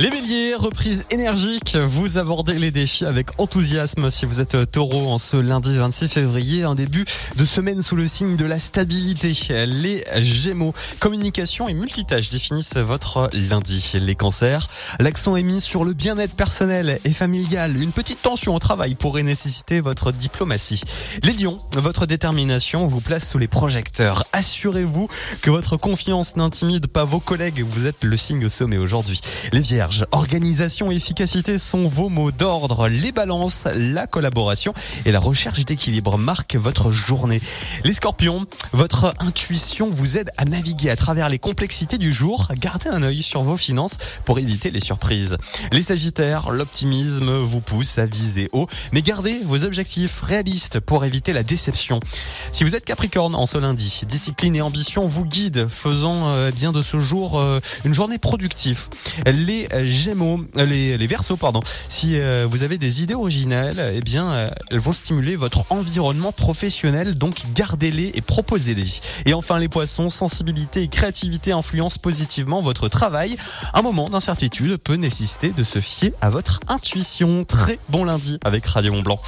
Les béliers, reprise énergique, vous abordez les défis avec enthousiasme si vous êtes taureau en ce lundi 26 février, un début de semaine sous le signe de la stabilité. Les gémeaux, communication et multitâche définissent votre lundi. Les cancers, l'accent est mis sur le bien-être personnel et familial. Une petite tension au travail pourrait nécessiter votre diplomatie. Les lions, votre détermination vous place sous les projecteurs. Assurez-vous que votre confiance n'intimide pas vos collègues, vous êtes le signe au sommet aujourd'hui. Les vierges, Organisation efficacité sont vos mots d'ordre. Les balances, la collaboration et la recherche d'équilibre marquent votre journée. Les scorpions, votre intuition vous aide à naviguer à travers les complexités du jour. Gardez un œil sur vos finances pour éviter les surprises. Les sagittaires, l'optimisme vous pousse à viser haut, mais gardez vos objectifs réalistes pour éviter la déception. Si vous êtes capricorne en ce lundi, discipline et ambition vous guident, faisant euh, bien de ce jour euh, une journée productive. Les Gémeaux, euh, les, les pardon. Si euh, vous avez des idées originales, eh bien, euh, elles vont stimuler votre environnement professionnel, donc gardez-les et proposez-les. Et enfin, les Poissons, sensibilité et créativité influencent positivement votre travail. Un moment d'incertitude peut nécessiter de se fier à votre intuition. Très bon lundi avec Radio Mont Blanc.